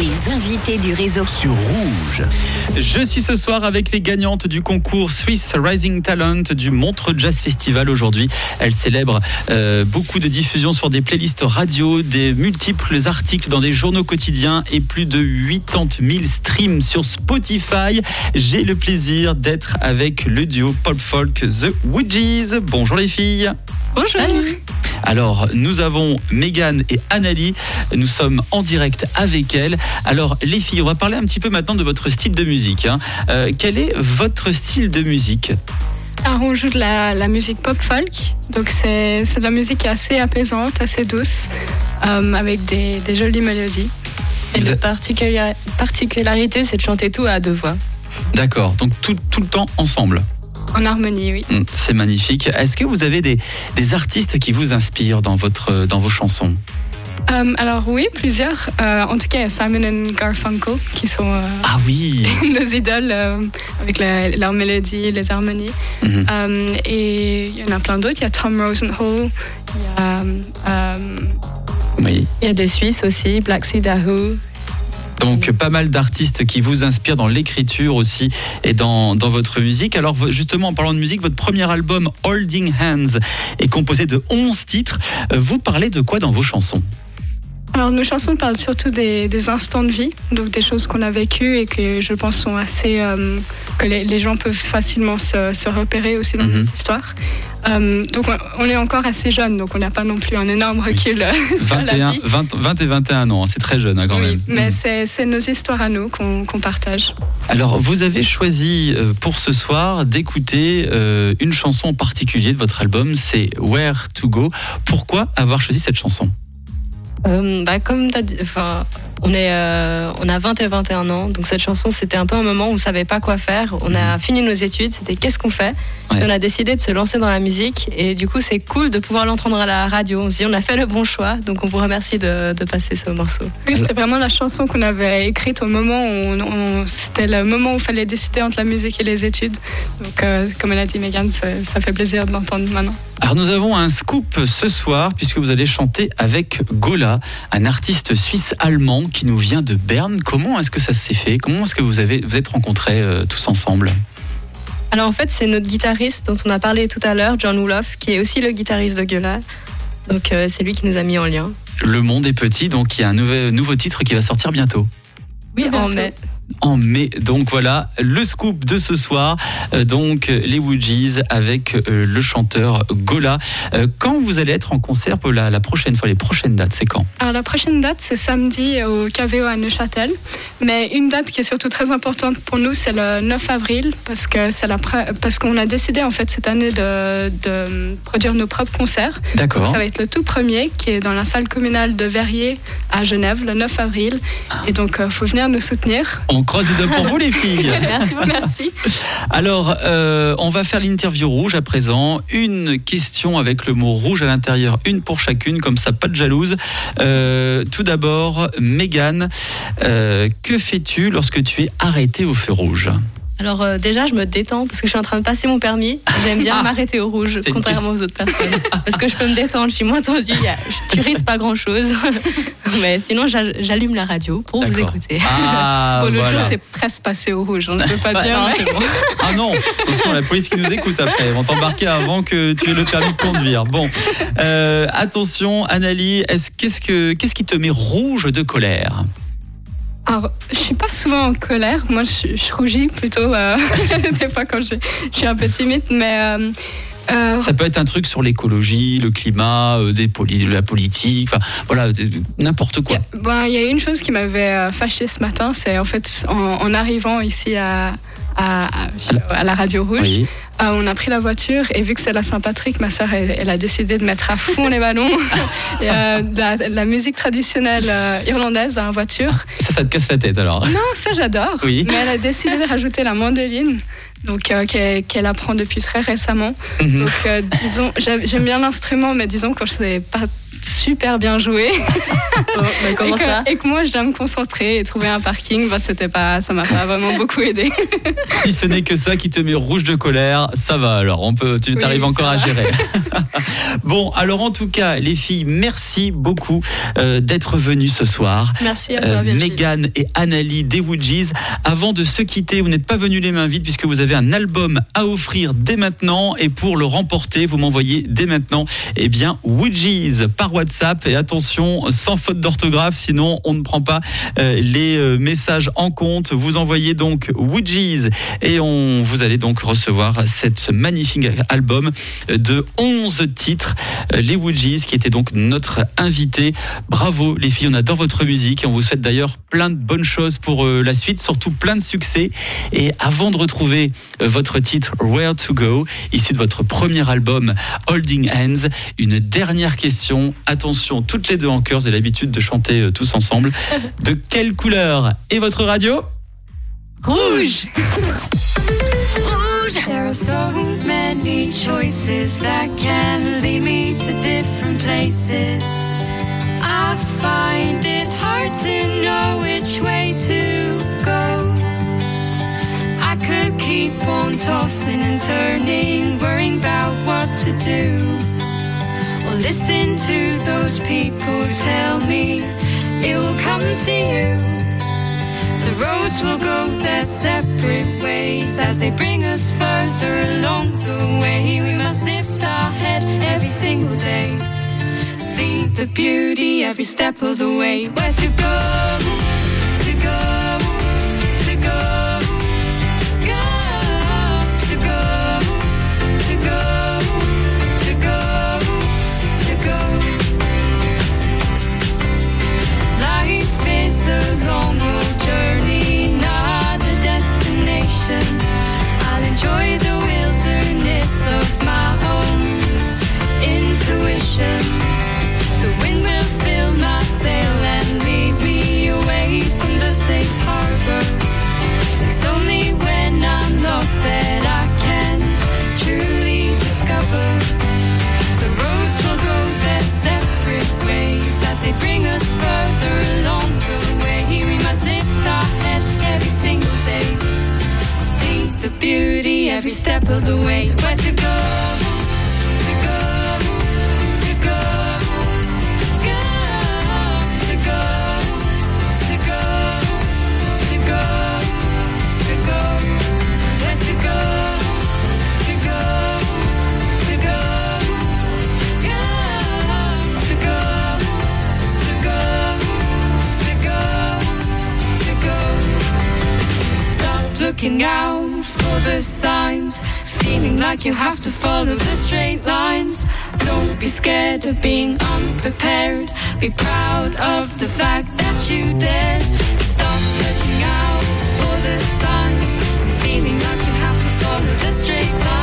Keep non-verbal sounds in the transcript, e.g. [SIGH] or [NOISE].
Les invités du réseau. sur Rouge. Je suis ce soir avec les gagnantes du concours Swiss Rising Talent du Montreux Jazz Festival aujourd'hui. Elles célèbrent euh, beaucoup de diffusions sur des playlists radio, des multiples articles dans des journaux quotidiens et plus de 80 000 streams sur Spotify. J'ai le plaisir d'être avec le duo pop folk The Woodies. Bonjour les filles. Bonjour. Alors, nous avons Megan et Annalie. Nous sommes en direct avec elles. Alors, les filles, on va parler un petit peu maintenant de votre style de musique. hein. Euh, quel est votre style de musique? Alors, on joue de la, la musique pop folk. Donc, c'est c'est de la musique assez apaisante, assez douce, euh, avec des, des jolies mélodies. Et Vous la êtes- particulia- particularité, c'est de chanter tout à deux voix. D'accord, donc tout, tout le temps ensemble. En harmonie, oui. Hum, C'est magnifique. Est-ce que vous avez des, des artistes qui vous inspirent dans, votre, dans vos chansons? Euh, alors, oui, plusieurs. Euh, en tout cas, il y a Simon et Garfunkel qui sont euh, Ah oui [LAUGHS] nos idoles avec la- leurs mélodies, les harmonies. Mhm. Et il y en a plein d'autres. Il y a Tom Rosenhall, il y a. Oui. Il y a des Suisses aussi, Black Sea Dahoo. Donc pas mal d'artistes qui vous inspirent dans l'écriture aussi et dans, votre musique. Alors justement en parlant de musique, votre premier album Holding Hands est composé de 11 titres. Euh, Vous parlez de quoi dans vos chansons? Alors, nos chansons parlent surtout des, des instants de vie, donc des choses qu'on a vécues et que je pense sont assez. euh, que les, les gens peuvent facilement se, se repérer aussi dans Mhm. nos histoires. Euh, donc, on, est encore assez jeunes, donc on n'a pas non plus un énorme recul euh, [LAUGHS] sur la 21, vie. 20, 20 et 21 ans, hein, c'est très jeune hein, quand Oui, même. mais Mhm. c'est nos histoires à nous qu'on partage. Alors vous avez choisi pour ce soir d'écouter euh, une chanson en particulier de votre album, c'est Where to Go. Pourquoi avoir choisi cette chanson? Euh, bah, comme tu as dit, enfin, on, est, euh, on a 20 et 21 ans, donc cette chanson, c'était un peu un moment où on savait pas quoi faire. On a fini nos études, c'était qu'est-ce qu'on fait? Ouais. Et On a décidé de se lancer dans la musique, et du coup, c'est cool de pouvoir l'entendre à la radio. On se dit, on a fait le bon choix, donc on vous remercie de, de passer ce morceau. Oui, c'était vraiment la chanson qu'on avait écrite au moment où on, on- c'était le moment où il fallait décider entre la musique et les études. Donc, euh, comme elle a dit Megan, ça, ça fait plaisir de l'entendre maintenant. Alors nous avons un scoop ce soir puisque vous allez chanter avec Gola, un artiste suisse-allemand qui nous vient de Berne. Comment est-ce que ça s'est fait? Comment est-ce que vous avez vous êtes rencontrés euh, tous ensemble? Alors en fait, c'est notre guitariste dont on a parlé tout à l'heure, John Wolof, qui est aussi le guitariste de Gueula. Donc euh, c'est lui qui nous a mis en lien. Le monde est petit, donc il y a un nouvel, nouveau titre qui va sortir bientôt. Oui, Bientôt. en mai. En mai, donc voilà le scoop de ce soir. Euh, donc les Woodies avec euh, le chanteur Gola. Euh, quand vous allez être en concert pour la, la prochaine fois, les prochaines dates, c'est quand? Alors la prochaine date, c'est samedi au KVO à Neuchâtel. Mais une date qui est surtout très importante pour nous, c'est le 9 avril, parce que c'est la parce qu'on a décidé en fait cette année de, de produire nos propres concerts. D'accord. ça va être le tout premier qui est dans la salle communale de Verrier à Genève le 9 avril. Et donc, il faut venir nous soutenir. On croise les doigts pour vous les filles. [LAUGHS] Merci, merci. Alors, euh, on va faire l'interview rouge à présent. Une question avec le mot rouge à l'intérieur, une pour chacune, comme ça, pas de jalouse. Euh, tout d'abord, Mégane, euh, que fais-tu lorsque tu es arrêté au feu rouge? Alors euh, déjà, je me détends parce que je suis en train de passer mon permis. J'aime bien Ah. m'arrêter au rouge, contrairement aux autres personnes. parce que je peux me détendre, je suis moins tendue, y a- tu risques pas grand-chose. [LAUGHS] Mais sinon, j'a- j'allume la radio pour vous écouter. Ah, Bon, l'autre voilà. jour, t'es presque passé au rouge, on ne peut pas dire. non, mais- c'est bon. Ah non, attention, la police qui nous écoute après, ils vont t'embarquer avant que tu aies le permis de conduire. Bon, euh, attention, Annalie, est-ce, qu'est-ce, que, qu'est-ce qui te met rouge de colère? Alors, je suis pas souvent en colère. Moi, je, je rougis plutôt euh, [LAUGHS] des fois quand je, je suis un peu timide. Mais euh, euh, Ça peut être un truc sur l'écologie, le climat, euh, des poli- la politique, enfin voilà, n'importe il y quoi. ben, il y a une chose qui m'avait fâchée ce matin. C'est en fait en, en arrivant ici à, à, la radio rouge. Oui. Euh, on a pris la voiture et vu que c'est la Saint-Patrick, ma sœur, elle, elle a décidé de mettre à fond les ballons [LAUGHS] et, euh, de la, de la musique traditionnelle euh, irlandaise dans la voiture. Ça, ça te casse la tête alors. Non, ça j'adore. Oui. Mais elle a décidé de rajouter la mandoline, donc qu'elle apprend depuis très récemment. Mhm. Donc disons, j'aime j'aime bien l'instrument, mais disons quand je sais pas super bien joué. Oh, mais comment et, que, ça et que moi, je dois me concentrer et trouver un parking. Bah, c'était pas, ça m'a pas vraiment beaucoup aidé. [LAUGHS] Si ce n'est que ça qui te met rouge de colère, ça va alors. On peut, tu Oui, arrives encore à gérer. [LAUGHS] [LAUGHS] bon, alors en tout cas, les filles, merci beaucoup euh, d'être venues ce soir. Merci à Euh, toi, Virginie. Megan et Annalie des Woodgies. Avant de se quitter, vous n'êtes pas venus les mains vides puisque vous avez un album à offrir dès maintenant et pour le remporter, vous m'envoyez dès maintenant eh bien Woodgies par WhatsApp et attention sans faute d'orthographe sinon on ne prend pas euh, les euh, messages en compte. Vous envoyez donc Woodgies et on vous allez donc recevoir cette magnifique album de 11 titres euh, les Woodgies qui étaient donc notre invité. Bravo les filles, on adore votre musique et on vous souhaite d'ailleurs plein de bonnes choses pour euh, la suite, surtout plein de succès. Et avant de retrouver euh, votre titre Where to Go, issu de votre premier album Holding Hands, une dernière question. Attention, toutes les deux en chœur, vous avez l'habitude de chanter euh, tous ensemble. [LAUGHS] De quelle couleur est votre radio? Rouge There are so many choices that can lead me to different places. I find it hard to know which way to go. I could keep on tossing and turning, worrying about what to do. Listen to those people tell me it will come to you. The roads will go their separate ways as they bring us further along the way. We must lift our head every single day. See the beauty every step of the way. Where? To beauty every step of the way. Where to go? To go. To go. Go. To go. To go. To go. To go. Where to go? To go. To go. Go. To go. To go. To go. To go. Stop looking out signs. Feeling like you have to follow the straight lines. Don't be scared of being unprepared. Be proud of the fact that you did. Stop looking out for the signs. Feeling like you have to follow the straight lines.